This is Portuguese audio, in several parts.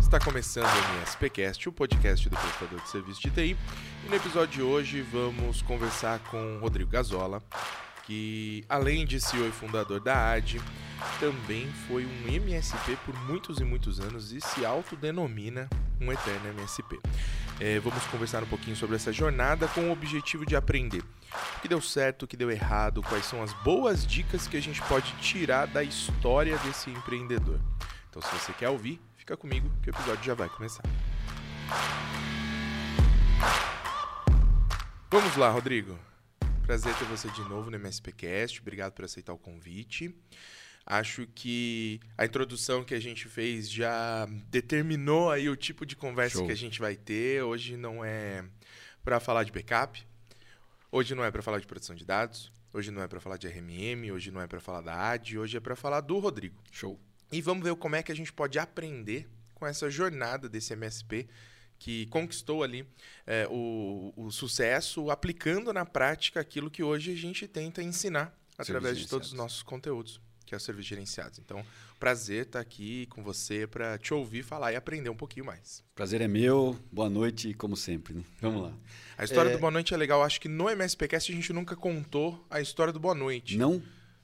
Está começando o MSPcast, o podcast do prestador de serviço de TI. E no episódio de hoje vamos conversar com Rodrigo Gazola, que além de CEO e fundador da AD, também foi um MSP por muitos e muitos anos e se autodenomina um eterno MSP. É, vamos conversar um pouquinho sobre essa jornada com o objetivo de aprender o que deu certo, o que deu errado, quais são as boas dicas que a gente pode tirar da história desse empreendedor. Então, se você quer ouvir, fica comigo que o episódio já vai começar. Vamos lá, Rodrigo. Prazer ter você de novo no MSPcast. Obrigado por aceitar o convite. Acho que a introdução que a gente fez já determinou aí o tipo de conversa Show. que a gente vai ter. Hoje não é para falar de backup. Hoje não é para falar de produção de dados. Hoje não é para falar de RMM. Hoje não é para falar da AD. Hoje é para falar do Rodrigo. Show. E vamos ver como é que a gente pode aprender com essa jornada desse MSP que conquistou ali é, o, o, sucesso aplicando na prática aquilo que hoje a gente tenta ensinar através de todos os nossos conteúdos, que é o serviço gerenciados. Então, prazer estar aqui com você para te ouvir falar e aprender um pouquinho mais. Prazer é meu, boa noite, como sempre. Né? Vamos lá. A história é... do Boa Noite é legal. Acho que no MSPcast a gente nunca contou a história do Boa Noite. Não?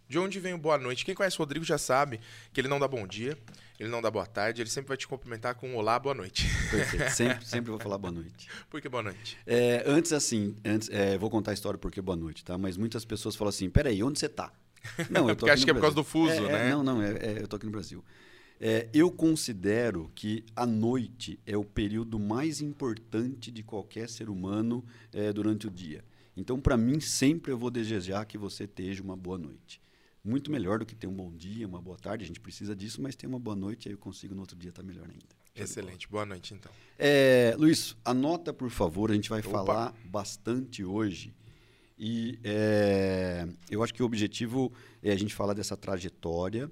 De onde vem o boa noite? Quem conhece o Rodrigo já sabe que ele não dá bom dia, ele não dá boa tarde, ele sempre vai te cumprimentar com um olá, boa noite. Perfeito. Sempre, sempre vou falar boa noite. Por que boa noite? É, antes, assim, antes, é, vou contar a história porque boa noite, tá? Mas muitas pessoas falam assim: peraí, onde você tá? Não, eu tô porque acho que é por causa do fuso, é, é, né? não, não, é, eu tô aqui no Brasil. eu considero que a noite é o período mais importante de qualquer ser humano durante o dia. Então, para mim, sempre eu vou desejar que você esteja uma boa noite muito melhor do que ter um bom dia, uma boa tarde. A gente precisa disso, mas ter uma boa noite, aí eu consigo no outro dia estar tá melhor ainda. Excelente. Boa noite, então. É, Luiz, anota, por favor. A gente vai Opa. falar bastante hoje. E é, eu acho que o objetivo é a gente falar dessa trajetória.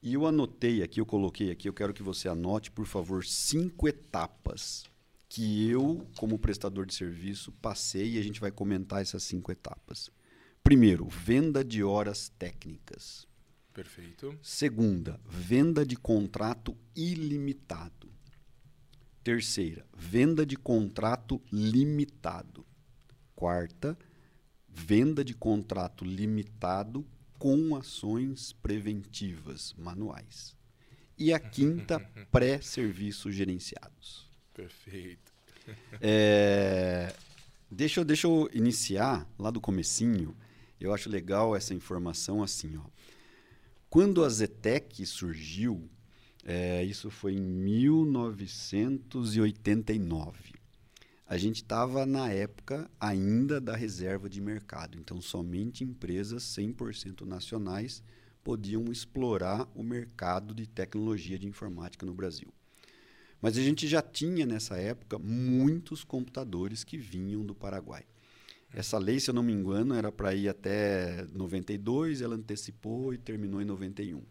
E eu anotei aqui, eu coloquei aqui, eu quero que você anote, por favor, cinco etapas que eu, como prestador de serviço, passei e a gente vai comentar essas cinco etapas. Primeiro, venda de horas técnicas. Perfeito. Segunda, venda de contrato ilimitado. Terceira, venda de contrato limitado. Quarta, venda de contrato limitado com ações preventivas manuais. E a quinta, pré-serviços gerenciados. Perfeito. É, deixa, eu, deixa eu iniciar lá do comecinho eu acho legal essa informação assim, ó. Quando a Zetec surgiu, é, isso foi em 1989. A gente estava na época ainda da reserva de mercado, então somente empresas 100% nacionais podiam explorar o mercado de tecnologia de informática no Brasil. Mas a gente já tinha nessa época muitos computadores que vinham do Paraguai. Essa lei, se eu não me engano, era para ir até 92, ela antecipou e terminou em 91.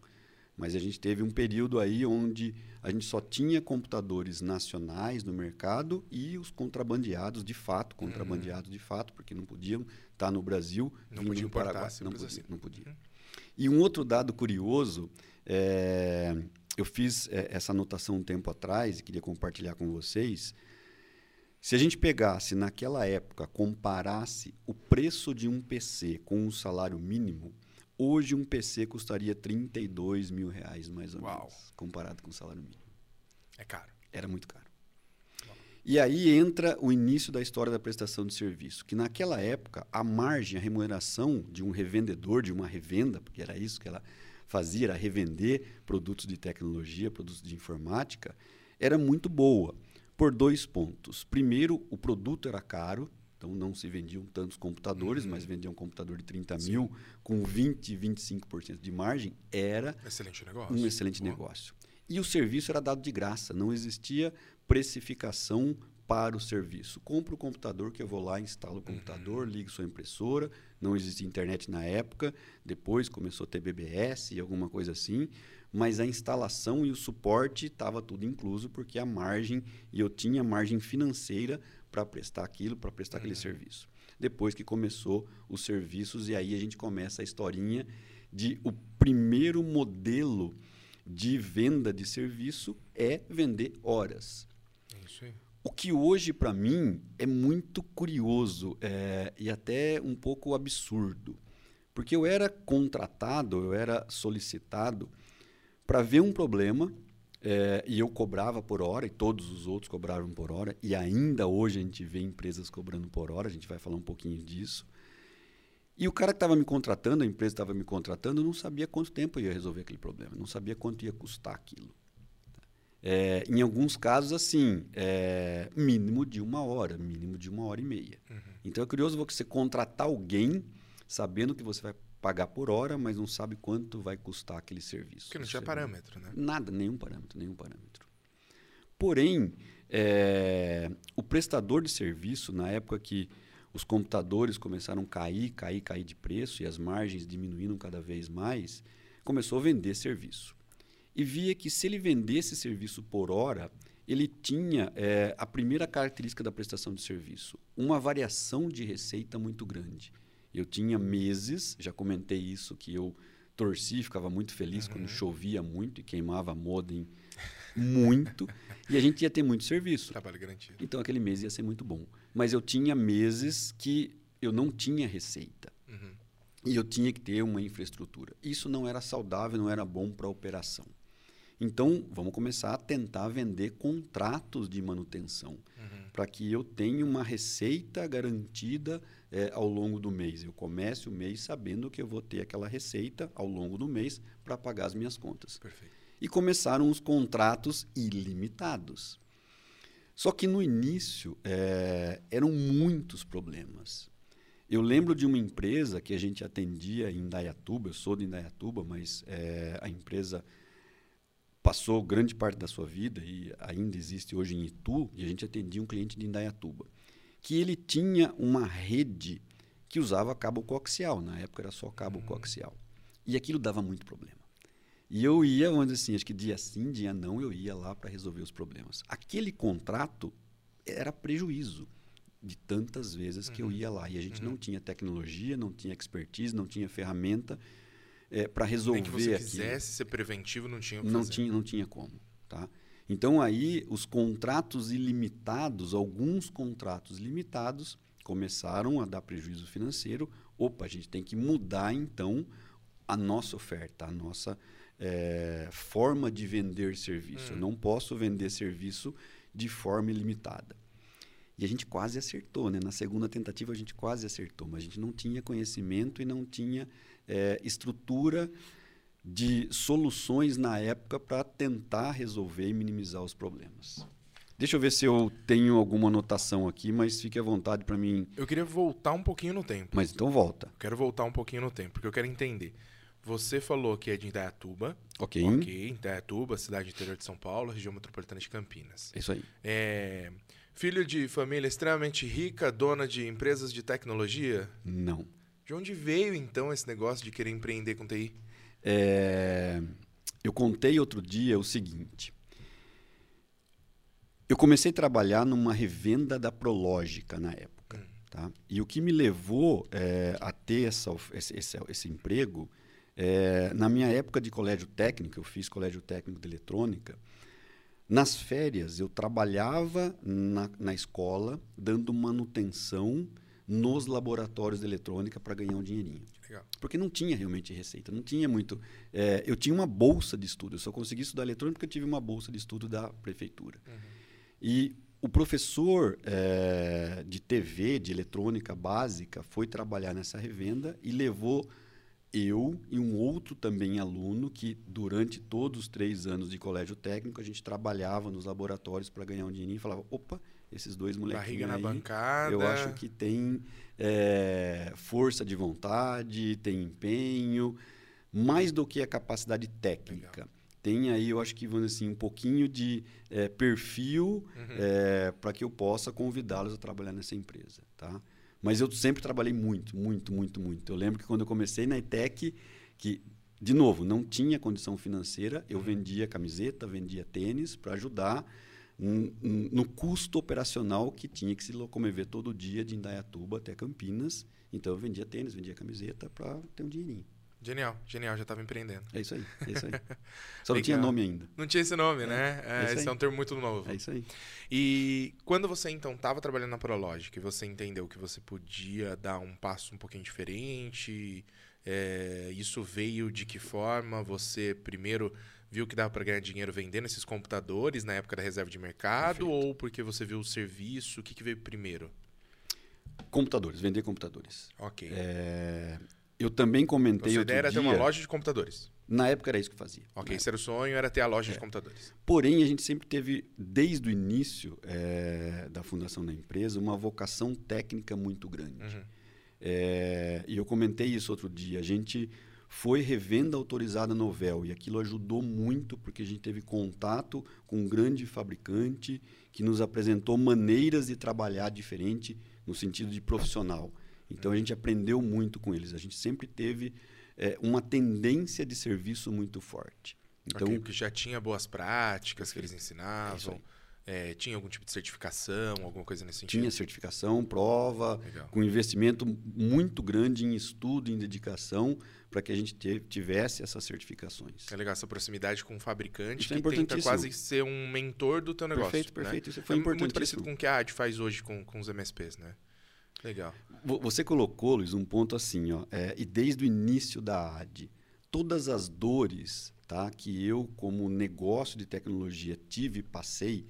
Mas a gente teve um período aí onde a gente só tinha computadores nacionais no mercado e os contrabandeados de fato, contrabandeados uhum. de fato, porque não podiam estar no Brasil, não podia importar, Paraguai, não podia, assim. não podia. Uhum. E um outro dado curioso, é, eu fiz é, essa anotação um tempo atrás e queria compartilhar com vocês. Se a gente pegasse naquela época, comparasse o preço de um PC com um salário mínimo, hoje um PC custaria 32 mil reais, mais ou Uau. menos, comparado com o salário mínimo. É caro. Era muito caro. E aí entra o início da história da prestação de serviço, que naquela época a margem, a remuneração de um revendedor, de uma revenda, porque era isso que ela fazia, era revender produtos de tecnologia, produtos de informática, era muito boa por dois pontos. Primeiro, o produto era caro, então não se vendiam tantos computadores, uhum. mas vendiam um computador de 30 Sim. mil com 20, 25% de margem. Era excelente um excelente Bom. negócio. E o serviço era dado de graça, não existia precificação para o serviço. Compro o computador que eu vou lá, instalo o computador, uhum. ligo sua impressora. Não existia internet na época, depois começou a ter BBS e alguma coisa assim mas a instalação e o suporte estava tudo incluso porque a margem e eu tinha margem financeira para prestar aquilo, para prestar uhum. aquele serviço. Depois que começou os serviços e aí a gente começa a historinha de o primeiro modelo de venda de serviço é vender horas. É isso aí. O que hoje, para mim, é muito curioso é, e até um pouco absurdo. Porque eu era contratado, eu era solicitado para ver um problema é, e eu cobrava por hora, e todos os outros cobravam por hora, e ainda hoje a gente vê empresas cobrando por hora, a gente vai falar um pouquinho disso. E o cara que estava me contratando, a empresa estava me contratando, não sabia quanto tempo eu ia resolver aquele problema, não sabia quanto ia custar aquilo. É, em alguns casos, assim, é, mínimo de uma hora, mínimo de uma hora e meia. Uhum. Então é curioso você contratar alguém sabendo que você vai pagar por hora, mas não sabe quanto vai custar aquele serviço. Porque não tinha parâmetro, né? Nada, nenhum parâmetro, nenhum parâmetro. Porém, é, o prestador de serviço, na época que os computadores começaram a cair, cair, cair de preço e as margens diminuindo cada vez mais, começou a vender serviço. E via que se ele vendesse serviço por hora, ele tinha é, a primeira característica da prestação de serviço, uma variação de receita muito grande. Eu tinha meses, já comentei isso, que eu torci, ficava muito feliz uhum. quando chovia muito e queimava modem muito. e a gente ia ter muito serviço. Trabalho garantido. Então aquele mês ia ser muito bom. Mas eu tinha meses que eu não tinha receita. Uhum. E eu tinha que ter uma infraestrutura. Isso não era saudável, não era bom para a operação. Então, vamos começar a tentar vender contratos de manutenção, uhum. para que eu tenha uma receita garantida é, ao longo do mês. Eu comece o mês sabendo que eu vou ter aquela receita ao longo do mês para pagar as minhas contas. Perfeito. E começaram os contratos ilimitados. Só que no início é, eram muitos problemas. Eu lembro de uma empresa que a gente atendia em Indaiatuba, eu sou de Indaiatuba, mas é, a empresa passou grande parte da sua vida e ainda existe hoje em Itu, e a gente atendia um cliente de Indaiatuba, que ele tinha uma rede que usava cabo coaxial, na época era só cabo uhum. coaxial. E aquilo dava muito problema. E eu ia, vamos dizer assim, acho que dia sim, dia não, eu ia lá para resolver os problemas. Aquele contrato era prejuízo de tantas vezes que eu uhum. ia lá. E a gente uhum. não tinha tecnologia, não tinha expertise, não tinha ferramenta é, para resolver Nem que você quisesse aquilo. ser preventivo, não tinha o que não fazer. Tinha, não tinha como. Tá? Então, aí, os contratos ilimitados, alguns contratos limitados, começaram a dar prejuízo financeiro. Opa, a gente tem que mudar, então, a nossa oferta, a nossa é, forma de vender serviço. Hum. Eu não posso vender serviço de forma ilimitada. E a gente quase acertou, né? Na segunda tentativa a gente quase acertou, mas a gente não tinha conhecimento e não tinha é, estrutura de soluções na época para tentar resolver e minimizar os problemas. Deixa eu ver se eu tenho alguma anotação aqui, mas fique à vontade para mim. Eu queria voltar um pouquinho no tempo. Mas então volta. quero voltar um pouquinho no tempo, porque eu quero entender. Você falou que é de Indaiatuba. Ok. Ok, Indaiatuba, cidade interior de São Paulo, região metropolitana de Campinas. Isso aí. É, filho de família extremamente rica, dona de empresas de tecnologia? Não. De onde veio, então, esse negócio de querer empreender com TI? É, eu contei outro dia o seguinte. Eu comecei a trabalhar numa revenda da Prológica na época. Tá? E o que me levou é, a ter essa, esse, esse, esse emprego, é, na minha época de colégio técnico, eu fiz colégio técnico de eletrônica, nas férias eu trabalhava na, na escola dando manutenção nos laboratórios de eletrônica para ganhar um dinheirinho. Legal. Porque não tinha realmente receita, não tinha muito. É, eu tinha uma bolsa de estudo, eu só consegui estudar eletrônica porque eu tive uma bolsa de estudo da prefeitura. Uhum. E o professor é, de TV, de eletrônica básica, foi trabalhar nessa revenda e levou eu e um outro também aluno que durante todos os três anos de colégio técnico a gente trabalhava nos laboratórios para ganhar um dinheirinho e falava, opa, esses dois molequinhos Barriga na aí, bancada. Eu acho que tem é, força de vontade, tem empenho, mais do que a capacidade técnica. Legal. Tem aí, eu acho que, vamos assim, um pouquinho de é, perfil uhum. é, para que eu possa convidá-los a trabalhar nessa empresa, tá? Mas eu sempre trabalhei muito, muito, muito, muito. Eu lembro que quando eu comecei na ETEC, que, de novo, não tinha condição financeira, eu uhum. vendia camiseta, vendia tênis para ajudar no custo operacional que tinha que se locomover todo dia de Indaiatuba até Campinas. Então eu vendia tênis, vendia camiseta para ter um dinheirinho. Genial, genial, já estava empreendendo. É isso aí, é isso aí. Só não tinha nome ainda. Não tinha esse nome, é, né? É, é esse é um termo muito novo. É isso aí. E quando você então estava trabalhando na Prologic, você entendeu que você podia dar um passo um pouquinho diferente, é, isso veio de que forma? Você primeiro viu que dava para ganhar dinheiro vendendo esses computadores na época da reserva de mercado Perfeito. ou porque você viu o serviço? O que, que veio primeiro? Computadores, vender computadores. Ok. É, eu também comentei outro ideia era dia, ter uma loja de computadores. Na época era isso que fazia. Ok, esse era o sonho, era ter a loja é. de computadores. Porém, a gente sempre teve, desde o início é, da fundação da empresa, uma vocação técnica muito grande. Uhum. É, e eu comentei isso outro dia. A gente foi revenda autorizada Novel e aquilo ajudou muito porque a gente teve contato com um grande fabricante que nos apresentou maneiras de trabalhar diferente no sentido de profissional. Então a gente aprendeu muito com eles. A gente sempre teve é, uma tendência de serviço muito forte. Então, okay, que já tinha boas práticas que eles ensinavam. É, tinha algum tipo de certificação, alguma coisa nesse sentido? Tinha certificação, prova, Legal. com investimento muito grande em estudo, em dedicação, para que a gente tivesse essas certificações. É legal essa proximidade com o fabricante Isso é que é tenta quase ser um mentor do teu negócio. Perfeito, perfeito. Né? Isso foi é importante. Muito parecido com o que a AD faz hoje com, com os MSPs, né? Legal. Você colocou, Luiz, um ponto assim, ó, é, e desde o início da AD, todas as dores tá, que eu, como negócio de tecnologia, tive e passei,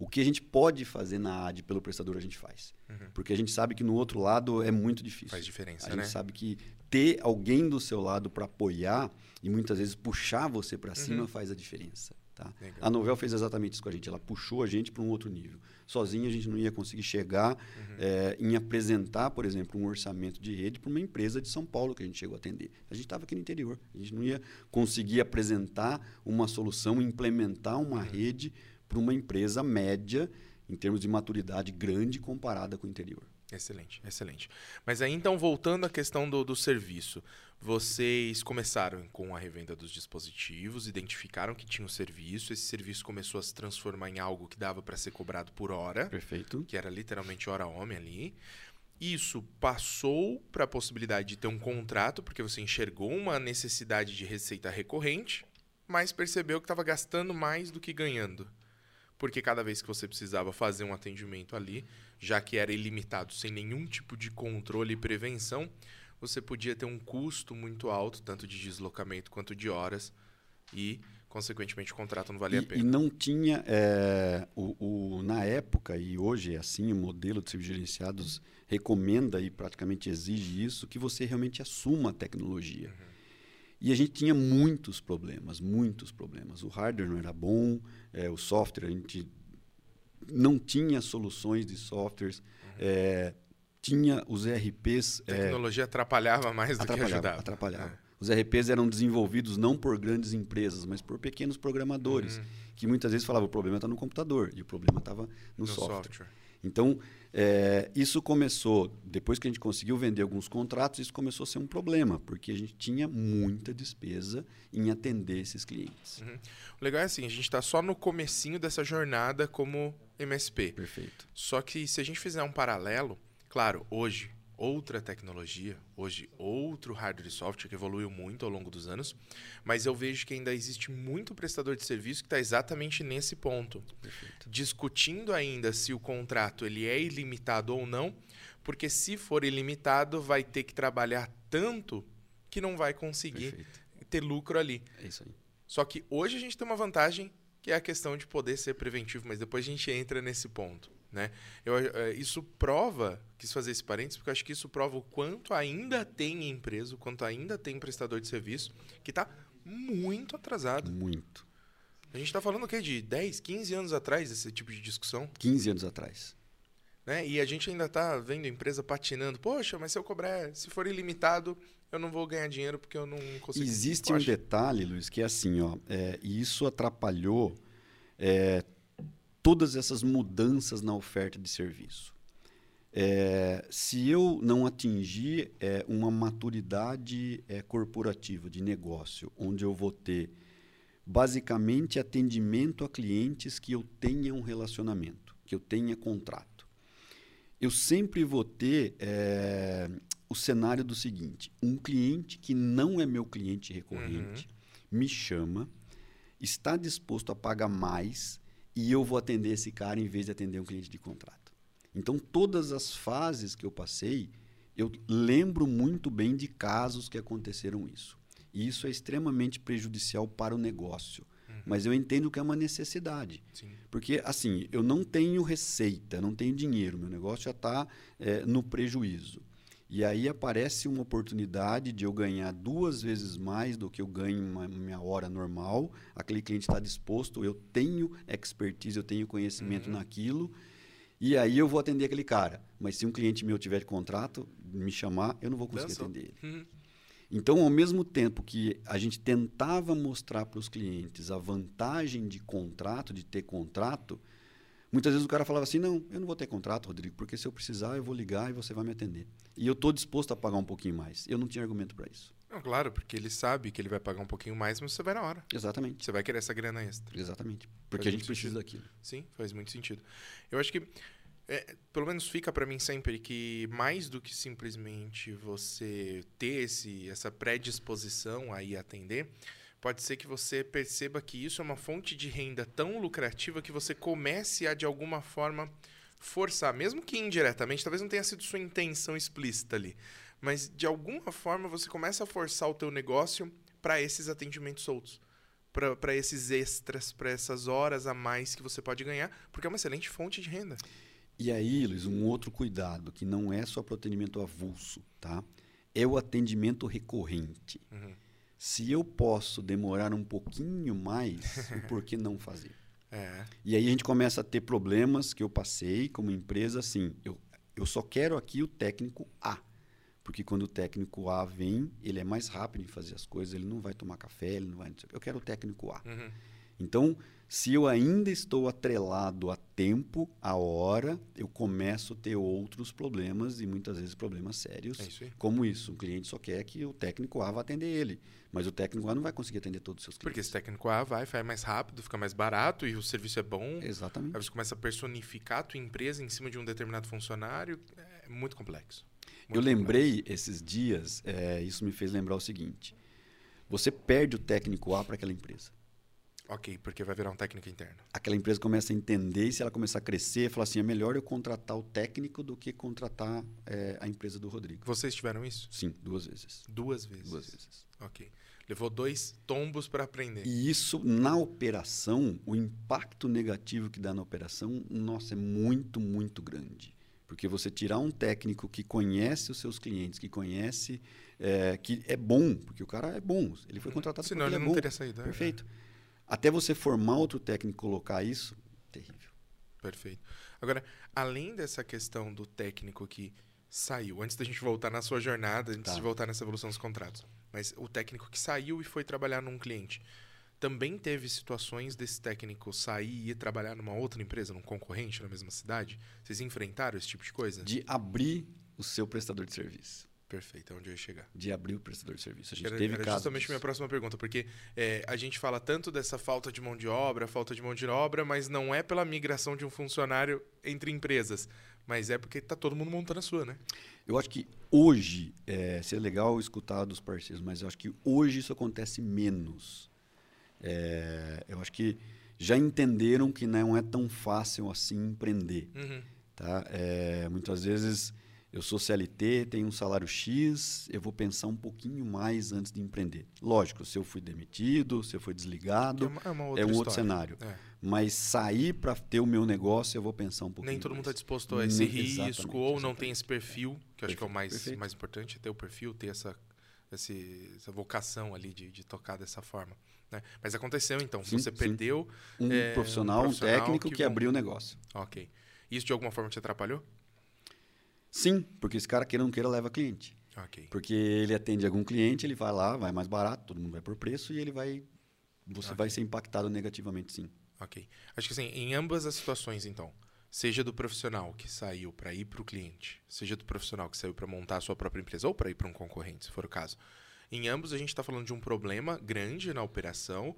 o que a gente pode fazer na AD pelo prestador, a gente faz. Uhum. Porque a gente sabe que no outro lado é muito difícil. Faz diferença, a né? gente sabe que ter alguém do seu lado para apoiar e muitas vezes puxar você para uhum. cima faz a diferença. Tá? A Novel fez exatamente isso com a gente. Ela puxou a gente para um outro nível. Sozinha a gente não ia conseguir chegar uhum. é, em apresentar, por exemplo, um orçamento de rede para uma empresa de São Paulo que a gente chegou a atender. A gente estava aqui no interior. A gente não ia conseguir apresentar uma solução, implementar uma uhum. rede para uma empresa média em termos de maturidade grande comparada com o interior. Excelente, excelente. Mas aí então, voltando à questão do, do serviço, vocês começaram com a revenda dos dispositivos, identificaram que tinha o um serviço, esse serviço começou a se transformar em algo que dava para ser cobrado por hora. Perfeito. Que era literalmente hora homem ali. Isso passou para a possibilidade de ter um contrato, porque você enxergou uma necessidade de receita recorrente, mas percebeu que estava gastando mais do que ganhando porque cada vez que você precisava fazer um atendimento ali, já que era ilimitado, sem nenhum tipo de controle e prevenção, você podia ter um custo muito alto, tanto de deslocamento quanto de horas, e, consequentemente, o contrato não valia e, a pena. E não tinha, é, o, o, na época, e hoje é assim, o modelo de serviços gerenciados recomenda e praticamente exige isso, que você realmente assuma a tecnologia. Uhum. E a gente tinha muitos problemas, muitos problemas. O hardware não era bom, é, o software, a gente não tinha soluções de softwares, uhum. é, tinha os ERPs... A tecnologia é, atrapalhava mais do atrapalhava, que ajudava. Atrapalhava. É. Os ERPs eram desenvolvidos não por grandes empresas, mas por pequenos programadores, uhum. que muitas vezes falavam o problema está no computador e o problema estava no, no, software. software. Então, é, isso começou, depois que a gente conseguiu vender alguns contratos, isso começou a ser um problema, porque a gente tinha muita despesa em atender esses clientes. Uhum. O legal é assim, a gente está só no comecinho dessa jornada como MSP. Perfeito. Só que se a gente fizer um paralelo, claro, hoje outra tecnologia, hoje outro hardware e software que evoluiu muito ao longo dos anos, mas eu vejo que ainda existe muito prestador de serviço que está exatamente nesse ponto, Perfeito. discutindo ainda se o contrato ele é ilimitado ou não, porque se for ilimitado vai ter que trabalhar tanto que não vai conseguir Perfeito. ter lucro ali. É isso aí. Só que hoje a gente tem uma vantagem que é a questão de poder ser preventivo, mas depois a gente entra nesse ponto. Né? Eu, é, isso prova, quis fazer esse parênteses, porque eu acho que isso prova o quanto ainda tem empresa, o quanto ainda tem prestador de serviço que está muito atrasado. Muito. A gente está falando o quê? De 10, 15 anos atrás desse tipo de discussão? 15 anos atrás. Né? E a gente ainda está vendo a empresa patinando. Poxa, mas se eu cobrar, se for ilimitado, eu não vou ganhar dinheiro porque eu não consigo. Existe um detalhe, Luiz, que é assim, ó, é, e isso atrapalhou é, todas essas mudanças na oferta de serviço. É, se eu não atingir é, uma maturidade é, corporativa de negócio, onde eu vou ter basicamente atendimento a clientes que eu tenha um relacionamento, que eu tenha contrato, eu sempre vou ter é, o cenário do seguinte: um cliente que não é meu cliente recorrente uhum. me chama, está disposto a pagar mais e eu vou atender esse cara em vez de atender um cliente de contrato. Então, todas as fases que eu passei, eu lembro muito bem de casos que aconteceram isso. E isso é extremamente prejudicial para o negócio. Uhum. Mas eu entendo que é uma necessidade. Sim. Porque, assim, eu não tenho receita, não tenho dinheiro, meu negócio já está é, no prejuízo. E aí aparece uma oportunidade de eu ganhar duas vezes mais do que eu ganho em minha hora normal. Aquele cliente está disposto, eu tenho expertise, eu tenho conhecimento uhum. naquilo. E aí eu vou atender aquele cara. Mas se um cliente meu tiver de contrato, me chamar, eu não vou conseguir Dançou. atender ele. Uhum. Então, ao mesmo tempo que a gente tentava mostrar para os clientes a vantagem de contrato, de ter contrato, muitas vezes o cara falava assim: não, eu não vou ter contrato, Rodrigo, porque se eu precisar, eu vou ligar e você vai me atender. E eu estou disposto a pagar um pouquinho mais. Eu não tinha argumento para isso. Não, claro, porque ele sabe que ele vai pagar um pouquinho mais, mas você vai na hora. Exatamente. Você vai querer essa grana extra. Exatamente. Porque faz a gente precisa daquilo. Sim, faz muito sentido. Eu acho que é, pelo menos fica para mim sempre que mais do que simplesmente você ter esse, essa predisposição a ir atender, pode ser que você perceba que isso é uma fonte de renda tão lucrativa que você comece a de alguma forma forçar, mesmo que indiretamente, talvez não tenha sido sua intenção explícita ali, mas de alguma forma você começa a forçar o teu negócio para esses atendimentos soltos para esses extras, para essas horas a mais que você pode ganhar, porque é uma excelente fonte de renda. E aí, Luiz, um outro cuidado, que não é só para o atendimento avulso, tá? É o atendimento recorrente. Uhum. Se eu posso demorar um pouquinho mais, por que não fazer? É. E aí a gente começa a ter problemas que eu passei como empresa, assim, eu, eu só quero aqui o técnico A. Porque quando o técnico A vem, ele é mais rápido em fazer as coisas, ele não vai tomar café, ele não vai... Eu quero o técnico A. Uhum. Então, se eu ainda estou atrelado a tempo, a hora, eu começo a ter outros problemas e muitas vezes problemas sérios. É isso como isso. O cliente só quer que o técnico A vá atender ele. Mas o técnico A não vai conseguir atender todos os seus clientes. Porque esse técnico A vai, faz mais rápido, fica mais barato e o serviço é bom. Exatamente. Aí você começa a personificar a tua empresa em cima de um determinado funcionário. É muito complexo. Muito eu lembrei complexo. esses dias, é, isso me fez lembrar o seguinte. Você perde o técnico A para aquela empresa. Ok, porque vai virar um técnico interno. Aquela empresa começa a entender e se ela começar a crescer, fala assim, é melhor eu contratar o técnico do que contratar é, a empresa do Rodrigo. Vocês tiveram isso? Sim, duas vezes. Duas vezes? Duas vezes. Ok. Levou dois tombos para aprender. E isso, na operação, o impacto negativo que dá na operação, nossa, é muito, muito grande. Porque você tirar um técnico que conhece os seus clientes, que conhece, é, que é bom, porque o cara é bom, ele foi uhum. contratado Senão porque ele, ele é não bom. teria saído. É. Perfeito. É. Até você formar outro técnico e colocar isso, terrível. Perfeito. Agora, além dessa questão do técnico que saiu, antes da gente voltar na sua jornada, antes tá. de voltar nessa evolução dos contratos, mas o técnico que saiu e foi trabalhar num cliente, também teve situações desse técnico sair e ir trabalhar numa outra empresa, num concorrente na mesma cidade? Vocês enfrentaram esse tipo de coisa? De abrir o seu prestador de serviço. Perfeito, é onde eu ia chegar. De abrir o prestador de serviço. A gente era, teve era justamente a minha próxima pergunta, porque é, a gente fala tanto dessa falta de mão de obra, falta de mão de obra, mas não é pela migração de um funcionário entre empresas, mas é porque está todo mundo montando a sua, né? Eu acho que hoje, é, seria legal escutar dos parceiros, mas eu acho que hoje isso acontece menos. É, eu acho que já entenderam que não é tão fácil assim empreender. Uhum. Tá? É, muitas vezes eu sou CLT, tenho um salário X, eu vou pensar um pouquinho mais antes de empreender. Lógico, se eu fui demitido, se eu fui desligado, é, uma, é, uma é um outro cenário. É. Mas sair para ter o meu negócio, eu vou pensar um pouquinho Nem todo mais. mundo está disposto a esse risco, exatamente, ou exatamente. não tem esse perfil, que perfeito, acho que é o mais, mais importante, ter o perfil, ter essa, esse, essa vocação ali de, de tocar dessa forma. Né? Mas aconteceu, então. Sim, você sim. perdeu... Um, é, profissional, um, profissional, um técnico que, que abriu o negócio. Ok. Isso de alguma forma te atrapalhou? Sim, porque esse cara queira ou não queira leva cliente. Okay. Porque ele atende algum cliente, ele vai lá, vai mais barato, todo mundo vai por preço e ele vai. Você okay. vai ser impactado negativamente, sim. Ok. Acho que assim, em ambas as situações, então, seja do profissional que saiu para ir para o cliente, seja do profissional que saiu para montar a sua própria empresa ou para ir para um concorrente, se for o caso. Em ambos, a gente está falando de um problema grande na operação,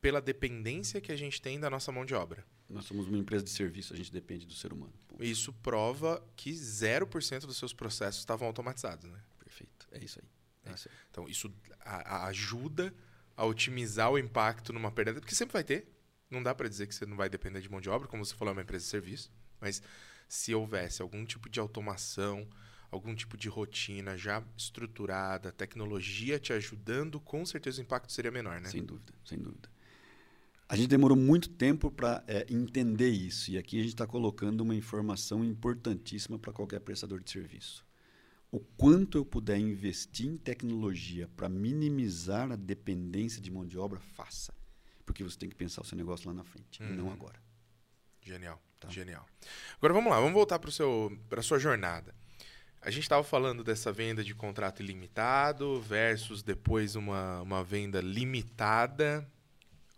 pela dependência que a gente tem da nossa mão de obra. Nós somos uma empresa de serviço, a gente depende do ser humano. Ponto. Isso prova que 0% dos seus processos estavam automatizados, né? Perfeito. É isso aí. É É. isso aí. Então, isso a- a- ajuda a otimizar o impacto numa perda, porque sempre vai ter. Não dá para dizer que você não vai depender de mão de obra, como você falou, é uma empresa de serviço. Mas se houvesse algum tipo de automação, algum tipo de rotina já estruturada, tecnologia te ajudando, com certeza o impacto seria menor, né? Sem dúvida, sem dúvida. A gente demorou muito tempo para entender isso. E aqui a gente está colocando uma informação importantíssima para qualquer prestador de serviço. O quanto eu puder investir em tecnologia para minimizar a dependência de mão de obra, faça. Porque você tem que pensar o seu negócio lá na frente, não Uhum. agora. Genial, Tá. genial. Agora vamos lá, vamos voltar para a sua jornada. A gente estava falando dessa venda de contrato ilimitado versus depois uma, uma venda limitada,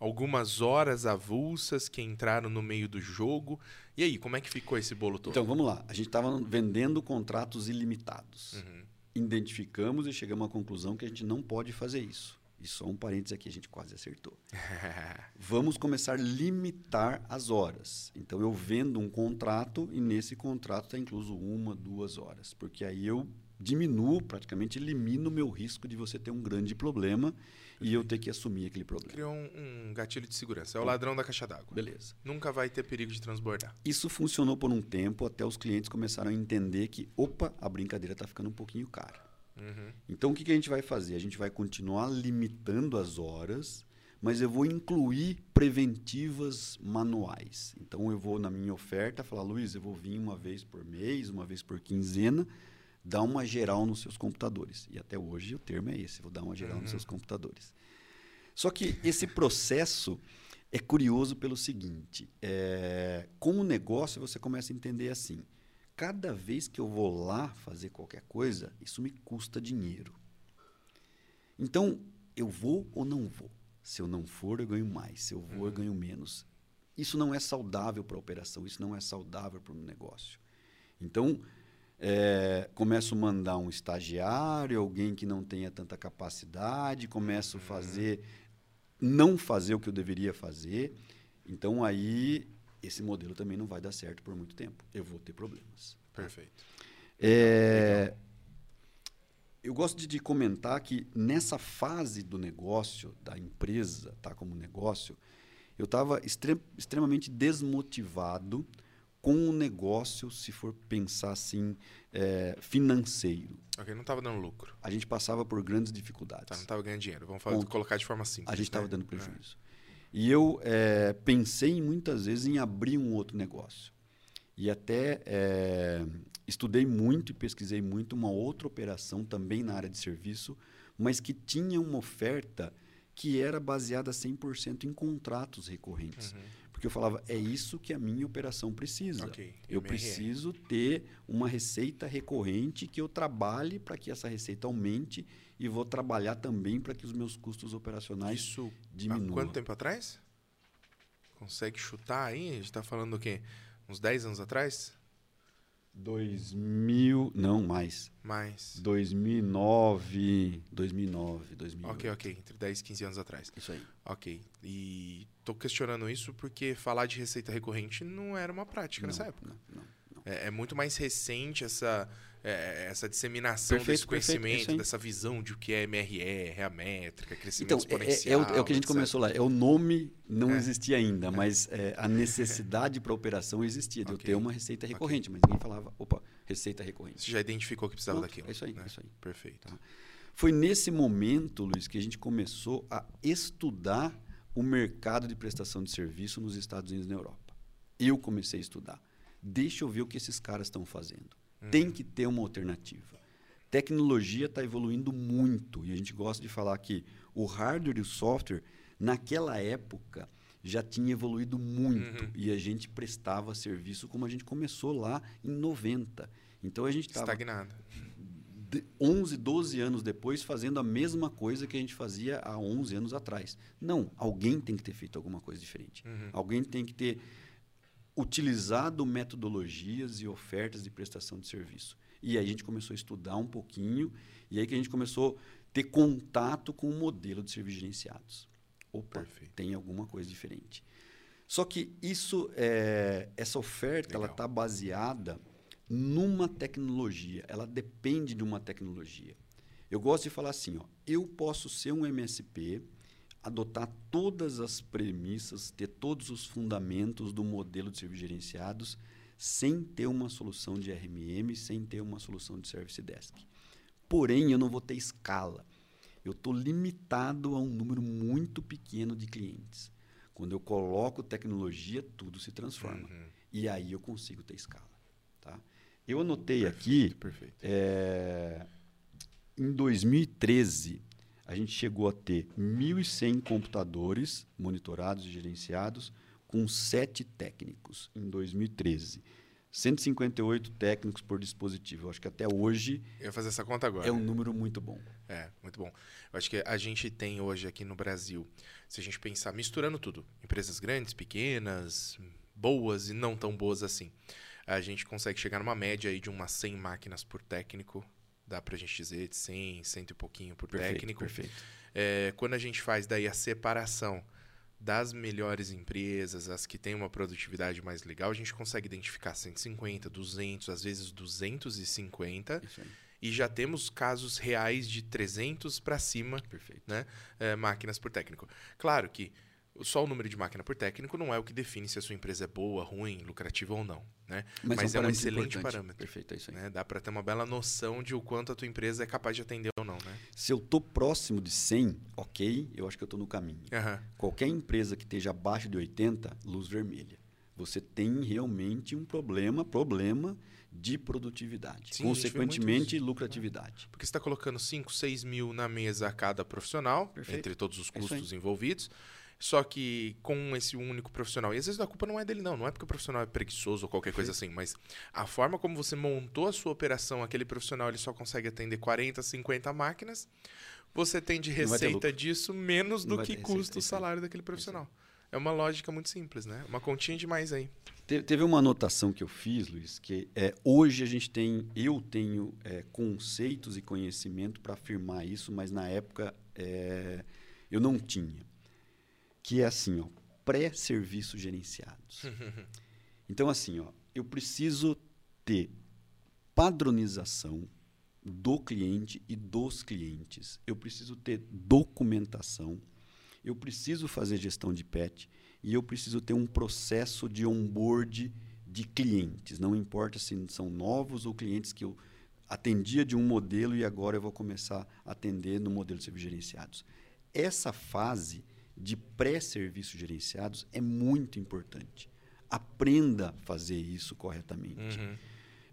algumas horas avulsas que entraram no meio do jogo. E aí, como é que ficou esse bolo todo? Então vamos lá. A gente estava vendendo contratos ilimitados. Uhum. Identificamos e chegamos à conclusão que a gente não pode fazer isso. E só um parênteses aqui, a gente quase acertou. Vamos começar a limitar as horas. Então eu vendo um contrato e nesse contrato está incluso uma, duas horas. Porque aí eu diminuo, praticamente elimino o meu risco de você ter um grande problema e eu ter que assumir aquele problema. Criou um, um gatilho de segurança. É o ladrão da caixa d'água. Beleza. Nunca vai ter perigo de transbordar. Isso funcionou por um tempo até os clientes começaram a entender que, opa, a brincadeira está ficando um pouquinho cara. Uhum. Então, o que, que a gente vai fazer? A gente vai continuar limitando as horas, mas eu vou incluir preventivas manuais. Então, eu vou, na minha oferta, falar, Luiz, eu vou vir uma vez por mês, uma vez por quinzena, dar uma geral nos seus computadores. E até hoje o termo é esse, vou dar uma geral nos seus computadores. Só que esse processo é curioso pelo seguinte, é, como negócio você começa a entender assim, cada vez que eu vou lá fazer qualquer coisa, isso me custa dinheiro. Então, eu vou ou não vou? Se eu não for, eu ganho mais. Se eu vou, eu ganho menos. Isso não é saudável para a operação, isso não é saudável para o negócio. Então, é, começo a mandar um estagiário, alguém que não tenha tanta capacidade, começo a fazer, não fazer o que eu deveria fazer. Então, aí, esse modelo também não vai dar certo por muito tempo. Eu vou ter problemas. Perfeito. É, eu gosto de, de comentar que nessa fase do negócio, da empresa, tá, como negócio, eu estava extre extremamente desmotivado com o negócio, se for pensar assim, é, financeiro. Ok, não estava dando lucro. A gente passava por grandes dificuldades. Tá, não estava ganhando dinheiro. Vamos falar- colocar de forma simples. A gente estava né? dando prejuízo. E eu é, pensei muitas vezes em abrir um outro negócio. E até é, estudei muito e pesquisei muito uma outra operação também na área de serviço, mas que tinha uma oferta que era baseada 100% em contratos recorrentes. Uhum. Porque eu falava, é isso que a minha operação precisa. Ok, Eu MRR. preciso ter uma receita recorrente que eu trabalhe para que essa receita aumente e vou trabalhar também para que os meus custos operacionais Isso diminuam. há quanto tempo atrás? Consegue chutar aí? A gente está falando o quê? Uns 10 anos atrás? 2000, não mais. Mais. 2009, 2009, 2008. Ok, ok. Entre 10 e 15 anos atrás. Isso aí. Ok. E tô questionando isso porque falar de receita recorrente não era uma prática nessa Não, época. Não, não, não. É, é muito mais recente essa, é, essa disseminação Perfeito, desse conhecimento, dessa visão de o que é MRR, a métrica, crescimento Então, é, é- exponencial. é o, é o que a gente etc. começou lá. É o nome não É. existia ainda, mas é, a necessidade para a operação existia, de Ok. eu ter uma receita recorrente. Mas ninguém falava, opa, receita recorrente. Você já identificou que precisava Pronto, daquilo. é isso aí, né? é isso aí. Perfeito. Tá. Foi nesse momento, Luiz, que a gente começou a estudar o mercado de prestação de serviço nos Estados Unidos e na Europa. Eu comecei a estudar. Deixa eu ver o que esses caras estão fazendo. Tem que ter uma alternativa. Tecnologia está evoluindo muito e a gente gosta de falar que o hardware e o software, naquela época, já tinha evoluído muito Uhum. e a gente prestava serviço como a gente começou lá em 90. Então a gente estava Estagnado. de- 11, 12 anos depois fazendo a mesma coisa que a gente fazia há 11 anos atrás. Não, alguém tem que ter feito alguma coisa diferente. Uhum. Alguém tem que ter utilizado metodologias e ofertas de prestação de serviço. E aí a gente começou a estudar um pouquinho e aí que a gente começou a ter contato com o modelo de serviços gerenciados. opa, Perfeito. tem alguma coisa diferente. Só que isso, é, essa oferta, ela Legal. está baseada numa tecnologia. Ela depende de uma tecnologia. Eu gosto de falar assim, ó, eu posso ser um MSP, adotar todas as premissas, ter todos os fundamentos do modelo de serviços gerenciados, sem ter uma solução de RMM, sem ter uma solução de Service Desk. Porém, eu não vou ter escala. Eu estou limitado a um número muito pequeno de clientes. Quando eu coloco tecnologia, tudo se transforma. Uhum. E aí eu consigo ter escala. Tá? Eu anotei aqui, Perfeito. é, em 2013, a gente chegou a ter 1.100 computadores monitorados e gerenciados com sete técnicos em 2013. 158 técnicos por dispositivo. Eu acho que até hoje Eu ia fazer essa conta agora. é um número muito bom. É, muito bom. Eu acho que a gente tem hoje aqui no Brasil, se a gente pensar, misturando tudo, empresas grandes, pequenas, boas e não tão boas assim, a gente consegue chegar numa média aí de umas 100 máquinas por técnico, dá pra gente dizer de 100, 100 e pouquinho por Perfeito, técnico. perfeito. É, quando a gente faz daí a separação das melhores empresas, as que têm uma produtividade mais legal, a gente consegue identificar 150, 200, às vezes 250, Isso aí, e já temos casos reais de 300 para cima perfeito. né, é, máquinas por técnico. Claro que só o número de máquina por técnico não é o que define se a sua empresa é boa, ruim, lucrativa ou não. Né? Mas, é um parâmetro excelente importante. parâmetro. Perfeito, é isso aí. Né? Dá para ter uma bela noção de o quanto a tua empresa é capaz de atender ou não. Né? Se eu estou próximo de 100, ok, eu acho que eu estou no caminho. Aham. Qualquer empresa que esteja abaixo de 80, luz vermelha. Você tem realmente um problema, problema de produtividade. Sim, Consequentemente, lucratividade. Porque você está colocando 5, 6 mil na mesa a cada profissional, Perfeito. entre todos os É custos envolvidos. Só que com esse único profissional. E às vezes a culpa não é dele, não. Não é porque o profissional é preguiçoso ou qualquer coisa assim. Mas a forma como você montou a sua operação, aquele profissional ele só consegue atender 40, 50 máquinas. Você tem de receita disso menos Não do que custa o salário daquele profissional. É uma lógica muito simples, né? Uma continha demais aí. Te- Teve uma anotação que eu fiz, Luiz, que é, hoje a gente tem, eu tenho é, conceitos e conhecimento para afirmar isso, mas na época é, eu não tinha. Que é assim, ó, pré-serviços gerenciados. Então, assim, ó, eu preciso ter padronização do cliente e dos clientes. Eu preciso ter documentação. Eu preciso fazer gestão de PET e eu preciso ter um processo de onboard de clientes. Não importa se são novos ou clientes que eu atendia de um modelo e agora eu vou começar a atender no modelo de serviços gerenciados. Essa fase de pré-serviços gerenciados é muito importante. Aprenda a fazer isso corretamente. Uhum.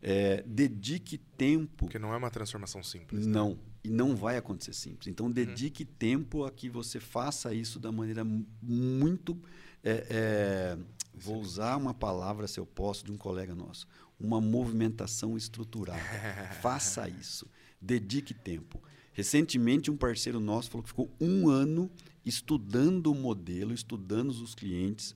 É, dedique tempo. Porque não é uma transformação simples. né? Não, e não vai acontecer simples. Então, dedique tempo a que você faça isso da maneira mu- muito. é, é, vou usar uma palavra, se eu posso, de um colega nosso. Uma movimentação estrutural. faça isso. Dedique tempo. Recentemente, um parceiro nosso falou que ficou um ano estudando o modelo, estudando os clientes,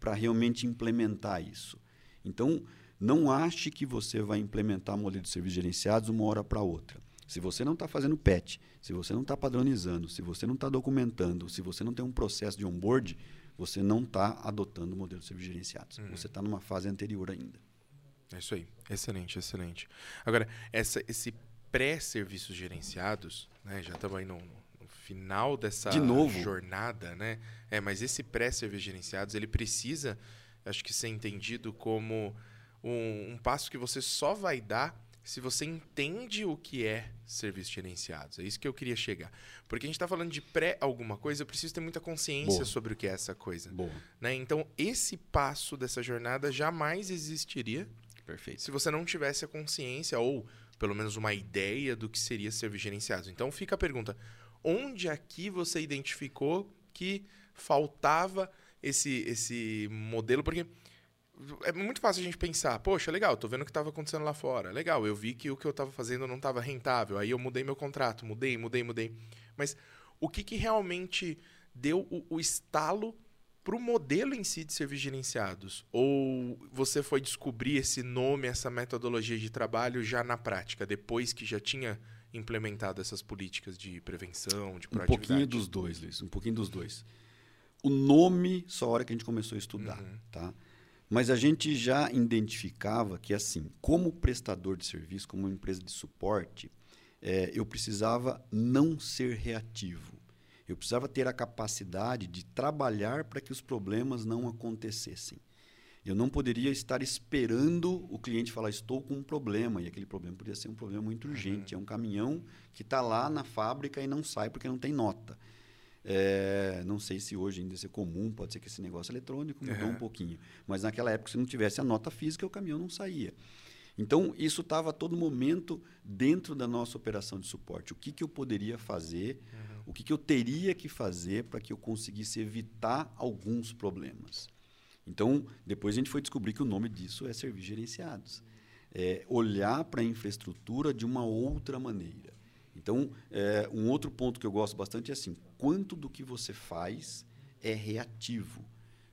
para realmente implementar isso. Então, não ache que você vai implementar modelo de serviços gerenciados uma hora para outra. Se você não está fazendo PET, se você não está padronizando, se você não está documentando, se você não tem um processo de onboard, você não está adotando o modelo de serviços gerenciados. Você está numa fase anterior ainda. É isso aí. Excelente, excelente. Agora, essa, esse pré-serviços gerenciados, né? Já estamos aí no, no final dessa De novo? jornada, né? É, mas esse pré-serviços gerenciados, ele precisa, acho que ser entendido como um, um passo que você só vai dar se você entende o que é serviços gerenciados. É isso que eu queria chegar. Porque a gente está falando de pré alguma coisa, eu preciso ter muita consciência Boa. sobre o que é essa coisa. Né? Então, esse passo dessa jornada jamais existiria Perfeito. se você não tivesse a consciência ou pelo menos uma ideia do que seria serviços gerenciados. Então fica a pergunta: onde aqui você identificou que faltava esse esse modelo? Porque é muito fácil a gente pensar, poxa, legal, tô vendo o que estava acontecendo lá fora. Legal, eu vi que o que eu estava fazendo não estava rentável. Aí eu mudei meu contrato, mudei, mudei, mudei. Mas o que, que realmente deu o, o estalo para o modelo em si de serviços gerenciados? Ou você foi descobrir esse nome, essa metodologia de trabalho já na prática, depois que já tinha implementado essas políticas de prevenção, de Um proatividade? pouquinho dos dois, Luiz. Um pouquinho dos dois. o nome só a hora que a gente começou a estudar, Uhum. tá? Mas a gente já identificava que, assim, como prestador de serviço, como empresa de suporte, eh, eu precisava não ser reativo. Eu precisava ter a capacidade de trabalhar para que os problemas não acontecessem. Eu não poderia estar esperando o cliente falar, estou com um problema, e aquele problema podia ser um problema muito urgente. É um caminhão que está lá na fábrica e não sai porque não tem nota. É, não sei se hoje ainda é comum, pode ser que esse negócio eletrônico mudou Uhum. um pouquinho. Mas naquela época, se não tivesse a nota física, o caminhão não saía. Então, isso estava a todo momento dentro da nossa operação de suporte. O que, que eu poderia fazer, o que, que eu teria que fazer para que eu conseguisse evitar alguns problemas. Então, depois a gente foi descobrir que o nome disso é serviços gerenciados. É olhar para a infraestrutura de uma outra maneira. Então, é, um outro ponto que eu gosto bastante é assim: quanto do que você faz é reativo?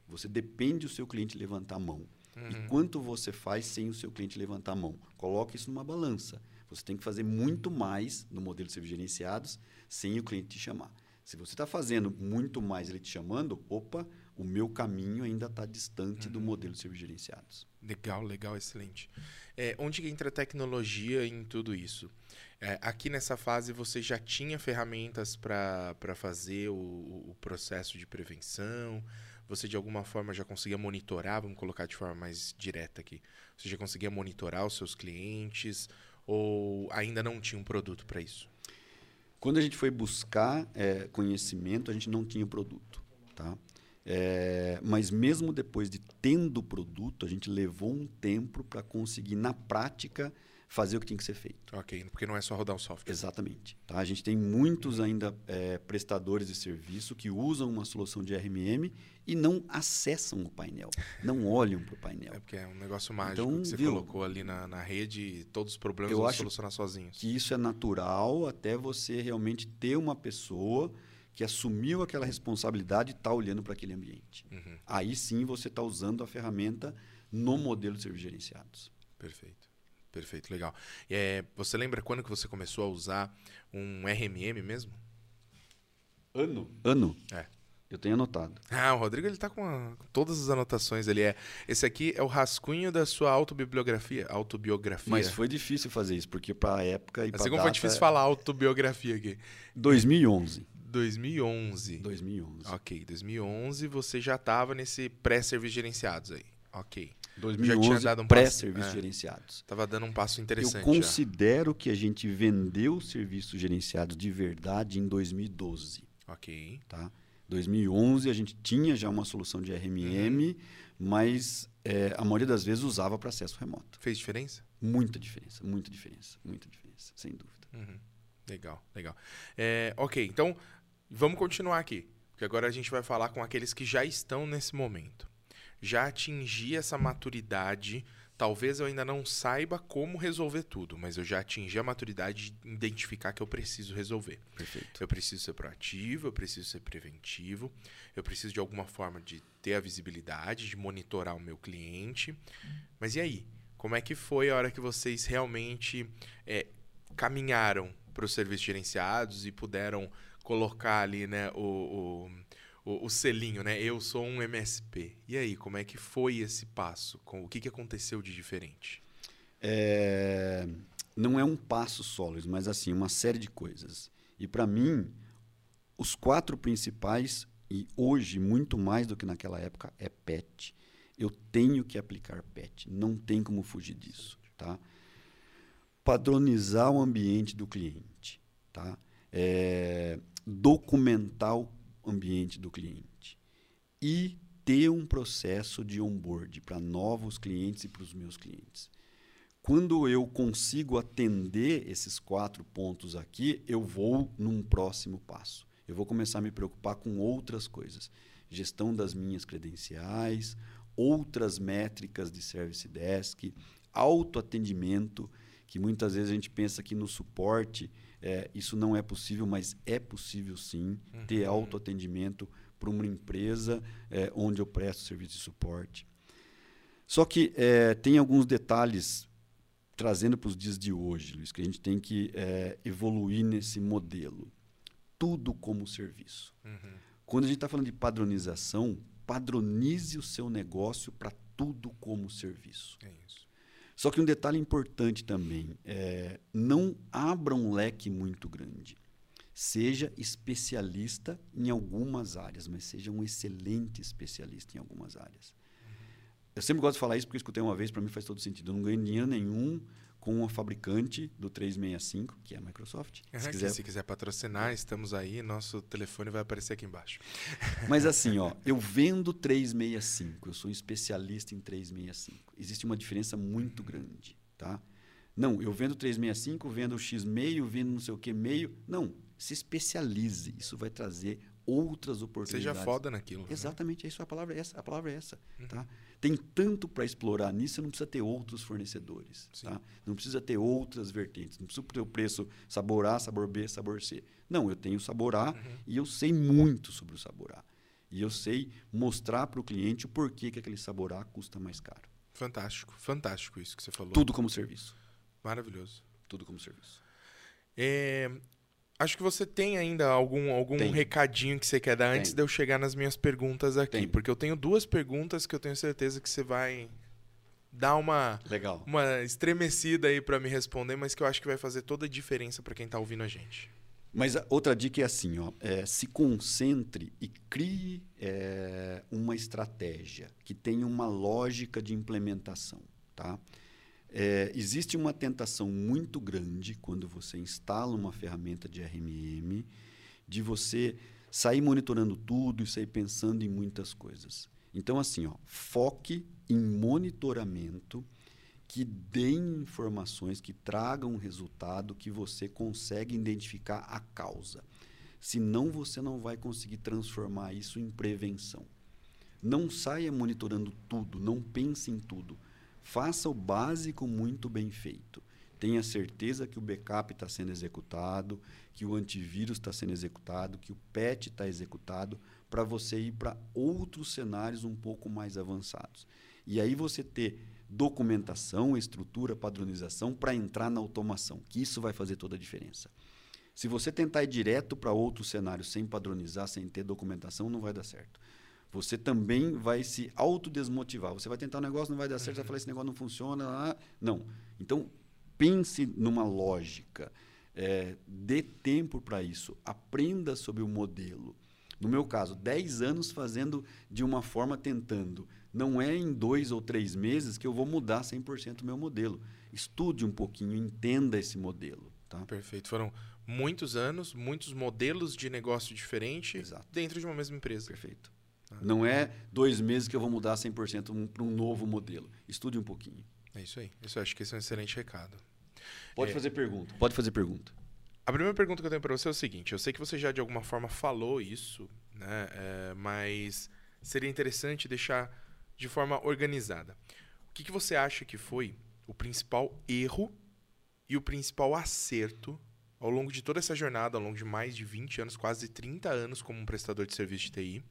Você depende do seu cliente levantar a mão. E quanto você faz sem o seu cliente levantar a mão? Coloque isso numa balança. Você tem que fazer muito mais no modelo de serviços gerenciados sem o cliente te chamar. Se você está fazendo muito mais ele te chamando, opa, o meu caminho ainda está distante do modelo de serviços gerenciados. Legal, legal, excelente. É, onde que entra a tecnologia em tudo isso? É, aqui nessa fase você já tinha ferramentas para fazer o, o processo de prevenção? Você de alguma forma já conseguia monitorar, vamos colocar de forma mais direta aqui, você já conseguia monitorar os seus clientes ou ainda não tinha um produto para isso? Quando a gente foi buscar é, conhecimento, a gente não tinha produto. Tá? É, mas mesmo depois de tendo o produto, a gente levou um tempo para conseguir, na prática, fazer o que tinha que ser feito. Ok, porque não é só rodar o software. Exatamente. Tá? A gente tem muitos ainda é, prestadores de serviço que usam uma solução de RMM e não acessam o painel, não olham para o painel. É porque é um negócio mágico Então, que você viu? colocou ali na, na rede e todos os problemas Eu vão solucionar sozinhos. Que isso é natural até você realmente ter uma pessoa que assumiu aquela responsabilidade e está olhando para aquele ambiente. Uhum, Aí sim você está usando a ferramenta no modelo de serviços gerenciados. perfeito. Perfeito, legal. É, você lembra quando que você começou a usar um RMM mesmo? Ano? Ano? É. Eu tenho anotado. Ah, o Rodrigo ele tá com, a- com todas as anotações. Ele é. Esse aqui é o rascunho da sua autobibliografia. Autobiografia. Mas foi difícil fazer isso, porque para a época e para Assim como foi difícil falar autobiografia aqui. 2011. 2011. 2011. Ok, 2011 você já tava nesse pré-serviços gerenciados aí. Ok. 2011, dado um pré-serviços é. gerenciados. Tava dando um passo Eu interessante. já. considero que a gente vendeu serviços gerenciados de verdade em 2012. Ok. Tá? 2011 a gente tinha já uma solução de RMM, Uhum. mas é, a maioria das vezes usava para acesso remoto. Fez diferença? Muita diferença, muita diferença, muita diferença, sem dúvida. Uhum. Legal, legal. É, ok, então vamos continuar aqui. Porque agora a gente vai falar com aqueles que já estão nesse momento. Já atingi essa maturidade. Talvez eu ainda não saiba como resolver tudo, mas eu já atingi a maturidade de identificar que eu preciso resolver. Perfeito. Eu preciso ser proativo, eu preciso ser preventivo, eu preciso de alguma forma de ter a visibilidade, de monitorar o meu cliente. Mas e aí? Como é que foi a hora que vocês realmente é, caminharam para os serviços gerenciados e puderam colocar ali né, o, o, o, o selinho, né? Eu sou um MSP. E aí, como é que foi esse passo? Com- O que, que aconteceu de diferente? É, não é um passo só, Luiz, mas assim, uma série de coisas. E para mim, os quatro principais, e hoje muito mais do que naquela época, é PET. Eu tenho que aplicar PET, não tem como fugir disso. Tá? Padronizar o ambiente do cliente. Tá? É, documentar o ambiente do cliente. E ter um processo de onboard para novos clientes e para os meus clientes. Quando eu consigo atender esses quatro pontos aqui, eu vou num próximo passo. Eu vou começar a me preocupar com outras coisas. Gestão das minhas credenciais, outras métricas de service desk, autoatendimento, que muitas vezes a gente pensa que no suporte é, isso não é possível, mas é possível sim ter autoatendimento para uma empresa é, onde eu presto serviço de suporte. Só que é, tem alguns detalhes trazendo para os dias de hoje, Luiz, que a gente tem que é, evoluir nesse modelo. Tudo como serviço. Uhum. Quando a gente está falando de padronização, padronize o seu negócio para tudo como serviço. É isso. Só que um detalhe importante também é não abra um leque muito grande. Seja especialista em algumas áreas, mas seja um excelente especialista em algumas áreas. Eu sempre gosto de falar isso porque eu escutei uma vez, para mim faz todo sentido. Eu não ganho dinheiro nenhum com a fabricante do 365, que é a Microsoft. Uhum, se, quiser... se quiser patrocinar, estamos aí, nosso telefone vai aparecer aqui embaixo. Mas assim, ó, eu vendo 365, eu sou um especialista em 365. Existe uma diferença muito grande, tá? Não, eu vendo 365, vendo X meio, vendo não sei o que meio. Não, se especialize. Isso vai trazer outras oportunidades. Seja foda naquilo. Né? Exatamente, né? isso, a palavra é essa. A palavra é essa, uhum. tá? Tem tanto para explorar nisso, você não precisa ter outros fornecedores, tá? Não precisa ter outras vertentes, não precisa ter o preço sabor A, sabor B, sabor C. Não, eu tenho sabor A uhum. e eu sei muito sobre o sabor A. E eu sei mostrar para o cliente o porquê que aquele sabor A custa mais caro. Fantástico, fantástico isso que você falou. Tudo como serviço. Maravilhoso. Tudo como serviço. É, Acho que você tem ainda algum, algum recadinho que você quer dar antes de eu chegar nas minhas perguntas aqui. Tem. Porque eu tenho duas perguntas que eu tenho certeza que você vai dar uma, Legal. uma estremecida aí para me responder, mas que eu acho que vai fazer toda a diferença para quem está ouvindo a gente. Mas outra dica é assim, ó, é, se concentre e crie é, uma estratégia que tenha uma lógica de implementação, tá? É, existe uma tentação muito grande quando você instala uma ferramenta de RMM de você sair monitorando tudo e sair pensando em muitas coisas. Então, assim, ó, foque em monitoramento que deem informações, que tragam um resultado que você consegue identificar a causa. Senão, você não vai conseguir transformar isso em prevenção. Não saia monitorando tudo, não pense em tudo Faça o básico muito bem feito. Tenha certeza que o backup está sendo executado, que o antivírus está sendo executado, que o PET está executado, para você ir para outros cenários um pouco mais avançados. E aí você ter documentação, estrutura, padronização para entrar na automação, que isso vai fazer toda a diferença. Se você tentar ir direto para outros cenários sem padronizar, sem ter documentação, não vai dar certo você também vai se autodesmotivar. Você vai tentar um negócio, não vai dar certo, uhum. vai falar esse negócio não funciona. Ah, não. Então, pense numa lógica. É, dê tempo para isso. Aprenda sobre o modelo. No meu caso, 10 anos fazendo de uma forma tentando. Não é em dois ou três meses que eu vou mudar 100% o meu modelo. Estude um pouquinho, entenda esse modelo. Tá? Perfeito. Foram muitos anos, muitos modelos de negócio diferentes dentro de uma mesma empresa. Perfeito. Não é dois meses que eu vou mudar 100% para um novo modelo. Estude um pouquinho. É isso aí. Isso eu acho que esse é um excelente recado. Pode é... fazer pergunta. Pode fazer pergunta. A primeira pergunta que eu tenho para você é o seguinte: eu sei que você já de alguma forma falou isso, né? É, mas seria interessante deixar de forma organizada. O que, que você acha que foi o principal erro e o principal acerto ao longo de toda essa jornada, ao longo de mais de 20 anos, quase 30 anos como um prestador de serviço de TI?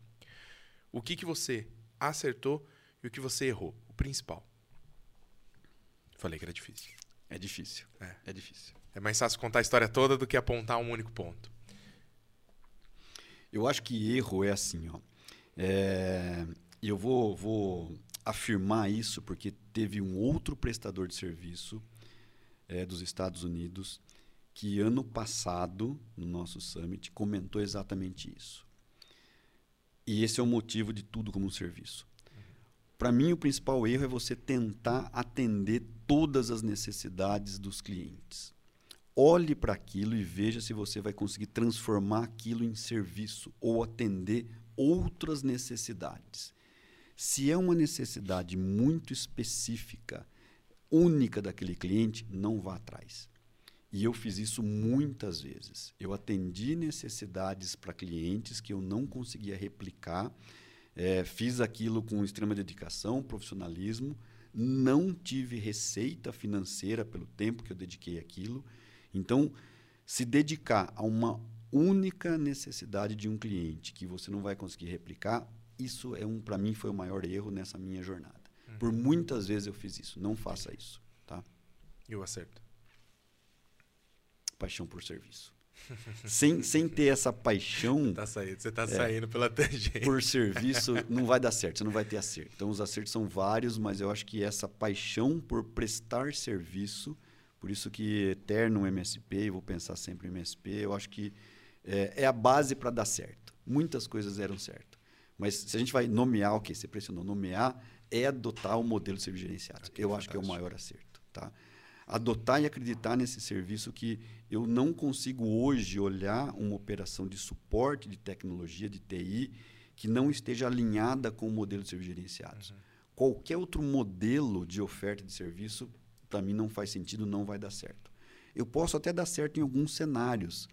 O que, que você acertou e o que você errou. O principal. Falei que era difícil. É difícil. É, é difícil. É mais fácil contar a história toda do que apontar um único ponto. Eu acho que erro é assim, ó. É, eu vou, vou afirmar isso porque teve um outro prestador de serviço é, dos Estados Unidos que ano passado, no nosso summit, comentou exatamente isso. E esse é o motivo de tudo como um serviço. Para mim, o principal erro é você tentar atender todas as necessidades dos clientes. Olhe para aquilo e veja se você vai conseguir transformar aquilo em serviço ou atender outras necessidades. Se é uma necessidade muito específica, única daquele cliente, não vá atrás. E eu fiz isso muitas vezes. Eu atendi necessidades para clientes que eu não conseguia replicar, é, fiz aquilo com extrema dedicação, profissionalismo, não tive receita financeira pelo tempo que eu dediquei aquilo. Então, se dedicar a uma única necessidade de um cliente que você não vai conseguir replicar, isso é um para mim foi o maior erro nessa minha jornada. Uhum. Por muitas vezes eu fiz isso. Não faça isso, tá? E o acerto? Paixão por serviço. sem, sem ter essa paixão. Tá saindo, você está é, saindo pela tangente. Por serviço, não vai dar certo, você não vai ter acerto. Então, os acertos são vários, mas eu acho que essa paixão por prestar serviço, por isso que eterno MSP, eu vou pensar sempre em MSP, eu acho que é, é a base para dar certo. Muitas coisas deram certo. Mas se a gente vai nomear, ok, você pressionou, nomear é adotar o modelo de serviço gerenciado. eu fantástico. acho que é o maior acerto. Tá? Adotar e acreditar nesse serviço que eu não consigo hoje olhar uma operação de suporte de tecnologia, de TI, que não esteja alinhada com o modelo de serviços gerenciados. Uhum. Qualquer outro modelo de oferta de serviço, para mim, não faz sentido, não vai dar certo. Eu posso até dar certo em alguns cenários,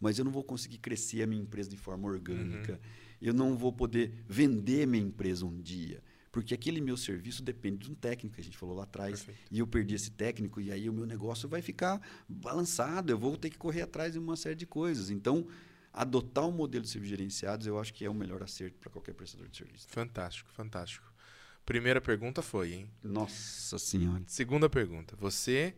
mas eu não vou conseguir crescer a minha empresa de forma orgânica. Uhum. Eu não vou poder vender minha empresa um dia. Porque aquele meu serviço depende de um técnico que a gente falou lá atrás. Perfeito. E eu perdi esse técnico, e aí o meu negócio vai ficar balançado. Eu vou ter que correr atrás de uma série de coisas. Então, adotar um modelo de serviços gerenciados, eu acho que é o melhor acerto para qualquer prestador de serviço. Fantástico, fantástico. Primeira pergunta foi, hein? Nossa Senhora. Segunda pergunta. Você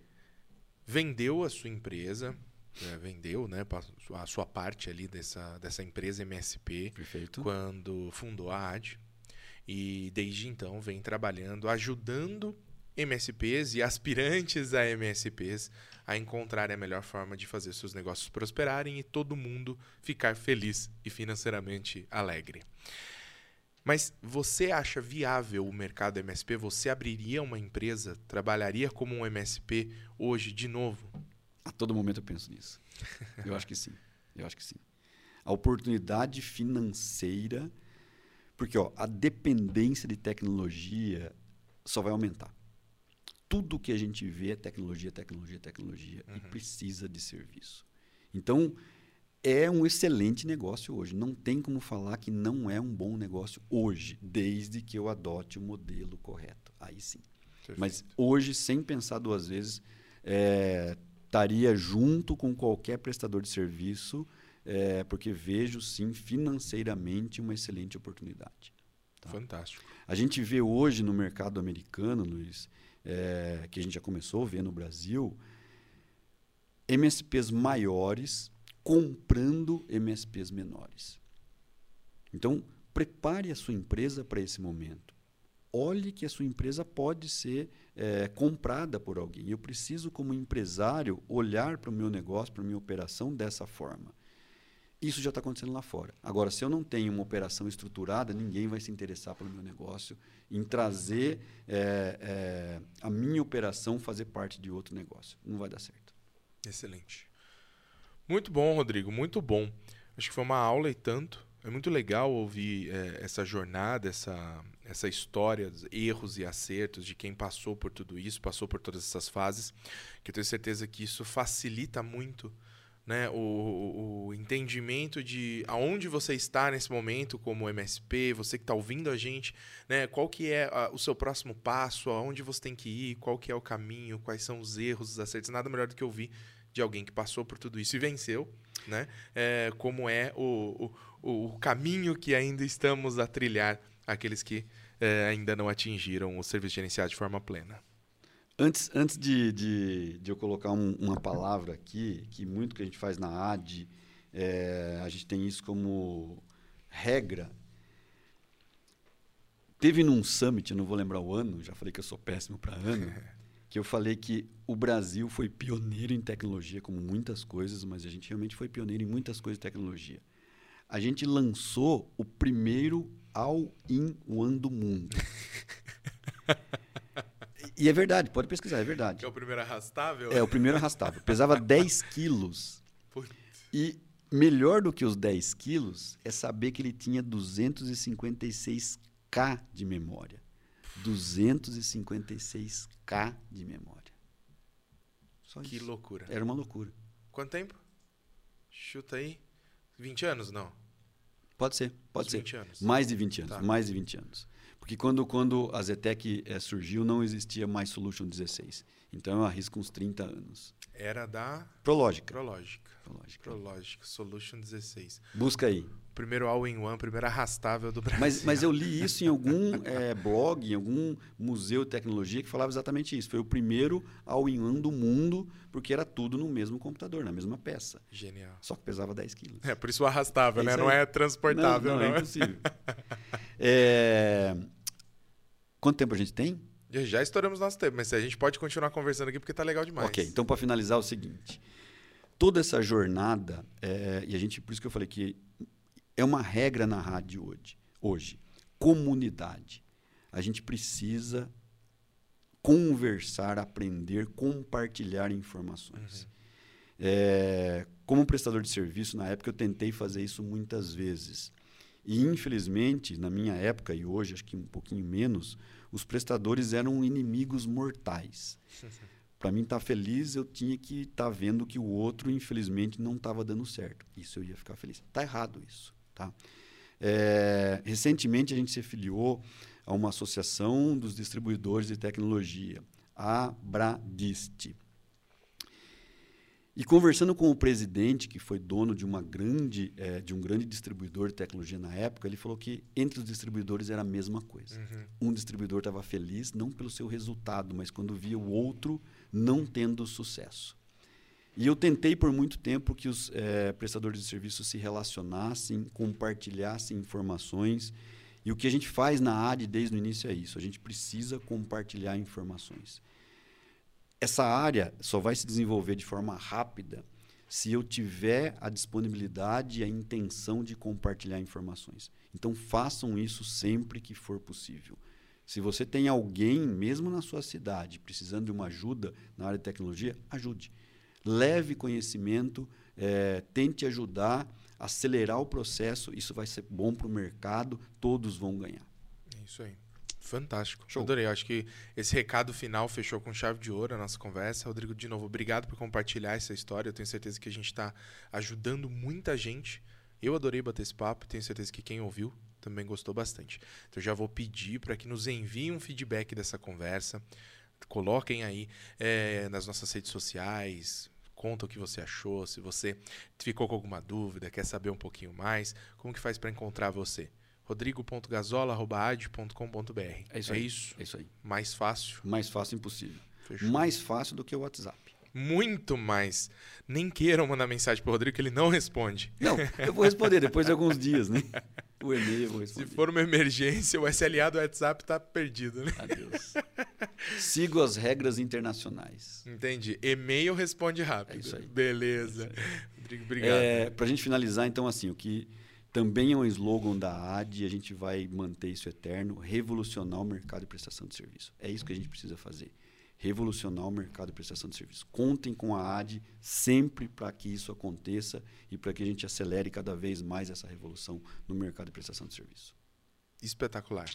vendeu a sua empresa, é, vendeu né, a sua parte ali dessa, dessa empresa MSP Perfeito. quando fundou a AD. E desde então vem trabalhando, ajudando MSPs e aspirantes a MSPs a encontrarem a melhor forma de fazer seus negócios prosperarem e todo mundo ficar feliz e financeiramente alegre. Mas você acha viável o mercado MSP? Você abriria uma empresa, trabalharia como um MSP hoje de novo? A todo momento eu penso nisso. Eu acho que sim. Eu acho que sim. A oportunidade financeira porque ó, a dependência de tecnologia só vai aumentar. Tudo que a gente vê é tecnologia, tecnologia, tecnologia uhum. e precisa de serviço. Então, é um excelente negócio hoje. Não tem como falar que não é um bom negócio hoje, desde que eu adote o modelo correto. Aí sim. Perfeito. Mas hoje, sem pensar duas vezes, é, estaria junto com qualquer prestador de serviço é, porque vejo sim financeiramente uma excelente oportunidade. Tá? Fantástico. A gente vê hoje no mercado americano, Luiz, é, que a gente já começou a ver no Brasil, MSPs maiores comprando MSPs menores. Então, prepare a sua empresa para esse momento. Olhe que a sua empresa pode ser é, comprada por alguém. Eu preciso, como empresário, olhar para o meu negócio, para a minha operação dessa forma. Isso já está acontecendo lá fora. Agora, se eu não tenho uma operação estruturada, ninguém vai se interessar pelo meu negócio em trazer é, é, a minha operação fazer parte de outro negócio. Não vai dar certo. Excelente. Muito bom, Rodrigo, muito bom. Acho que foi uma aula e tanto. É muito legal ouvir é, essa jornada, essa, essa história, erros e acertos de quem passou por tudo isso, passou por todas essas fases, que eu tenho certeza que isso facilita muito né, o, o, entendimento de aonde você está nesse momento como MSP, você que está ouvindo a gente, né, qual que é a, o seu próximo passo, aonde você tem que ir, qual que é o caminho, quais são os erros, os acertos, nada melhor do que ouvir de alguém que passou por tudo isso e venceu, né, é, como é o, o, o caminho que ainda estamos a trilhar, aqueles que é, ainda não atingiram o serviço gerenciado de forma plena. Antes, antes de, de, de eu colocar um, uma palavra aqui, que muito que a gente faz na AD, é, a gente tem isso como regra. Teve num summit, eu não vou lembrar o ano, já falei que eu sou péssimo para ano, que eu falei que o Brasil foi pioneiro em tecnologia, como muitas coisas, mas a gente realmente foi pioneiro em muitas coisas de tecnologia. A gente lançou o primeiro all-in-one do mundo. E é verdade, pode pesquisar, é verdade. É o primeiro arrastável? É, o primeiro arrastável. Pesava 10 quilos. E melhor do que os 10 quilos é saber que ele tinha 256K de memória. 256K de memória. Só que isso. loucura. Era uma loucura. Quanto tempo? Chuta aí. 20 anos, não? Pode ser, pode ser. 20 anos. Mais de 20 anos, tá. mais de 20 anos. Porque quando, quando a Zetec é, surgiu, não existia mais Solution 16. Então eu arrisco uns 30 anos. Era da Prológica. Prológica. Prológica. Prológica, Solution 16. Busca aí. Primeiro all-in-one, primeiro arrastável do Brasil. Mas, mas eu li isso em algum é, blog, em algum museu de tecnologia que falava exatamente isso. Foi o primeiro all-in-one do mundo, porque era tudo no mesmo computador, na mesma peça. Genial. Só que pesava 10 quilos. É, por isso o arrastável, É né? isso Não aí. é transportável, não, não. não, é impossível. É, Quanto tempo a gente tem? Já- Já estouramos nosso tempo, mas a gente pode continuar conversando aqui porque tá legal demais. Ok, então para finalizar é o seguinte: toda essa jornada, é, e a gente, por isso que eu falei que é uma regra na rádio hoje, hoje comunidade. A gente precisa conversar, aprender, compartilhar informações. É, como prestador de serviço, na época eu tentei fazer isso muitas vezes. E, infelizmente, na minha época, e hoje acho que um pouquinho menos, os prestadores eram inimigos mortais. Para mim estar feliz, eu tinha que estar vendo que o outro, infelizmente, não estava dando certo. Isso eu ia ficar feliz. Está errado isso. Tá? É, recentemente, a gente se filiou a uma associação dos distribuidores de tecnologia, a Bradist. E conversando com o presidente, que foi dono de, uma grande, eh, de um grande distribuidor de tecnologia na época, ele falou que entre os distribuidores era a mesma coisa. Uhum. Um distribuidor estava feliz não pelo seu resultado, mas quando via o outro não tendo sucesso. E eu tentei por muito tempo que os eh, prestadores de serviços se relacionassem, compartilhassem informações. E o que a gente faz na AD desde o início é isso: a gente precisa compartilhar informações. Essa área só vai se desenvolver de forma rápida se eu tiver a disponibilidade e a intenção de compartilhar informações. Então façam isso sempre que for possível. Se você tem alguém, mesmo na sua cidade, precisando de uma ajuda na área de tecnologia, ajude. Leve conhecimento, eh, tente ajudar, acelerar o processo. Isso vai ser bom para o mercado, todos vão ganhar. É isso aí. Fantástico. Show. Adorei. Acho que esse recado final fechou com chave de ouro a nossa conversa. Rodrigo, de novo, obrigado por compartilhar essa história. Eu tenho certeza que a gente está ajudando muita gente. Eu adorei bater esse papo. Tenho certeza que quem ouviu também gostou bastante. Então, já vou pedir para que nos enviem um feedback dessa conversa. Coloquem aí eh, nas nossas redes sociais. Conta o que você achou. Se você ficou com alguma dúvida, quer saber um pouquinho mais, como que faz para encontrar você? rodrigo.gazola.ad.com.br. É isso é aí. isso? É isso aí. Mais fácil? Mais fácil impossível. Fechou. Mais fácil do que o WhatsApp. Muito mais. Nem queiram mandar mensagem pro Rodrigo que ele não responde. Não, eu vou responder depois de alguns dias, né? O e-mail eu vou Se for uma emergência, o SLA do WhatsApp tá perdido, né? Adeus. Sigo as regras internacionais. Entendi. E-mail responde rápido. É isso aí. Beleza. Rodrigo, obrigado. É, Para a gente finalizar, então, assim, o que também é um slogan da AD, e a gente vai manter isso eterno, revolucionar o mercado de prestação de serviço. É isso que a gente precisa fazer. Revolucionar o mercado de prestação de serviço. Contem com a AD sempre para que isso aconteça e para que a gente acelere cada vez mais essa revolução no mercado de prestação de serviço. Espetacular.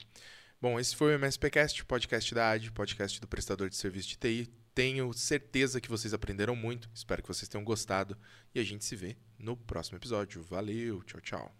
Bom, esse foi o MSPcast, podcast da AD, podcast do prestador de serviço de TI. Tenho certeza que vocês aprenderam muito. Espero que vocês tenham gostado. E a gente se vê no próximo episódio. Valeu, tchau, tchau.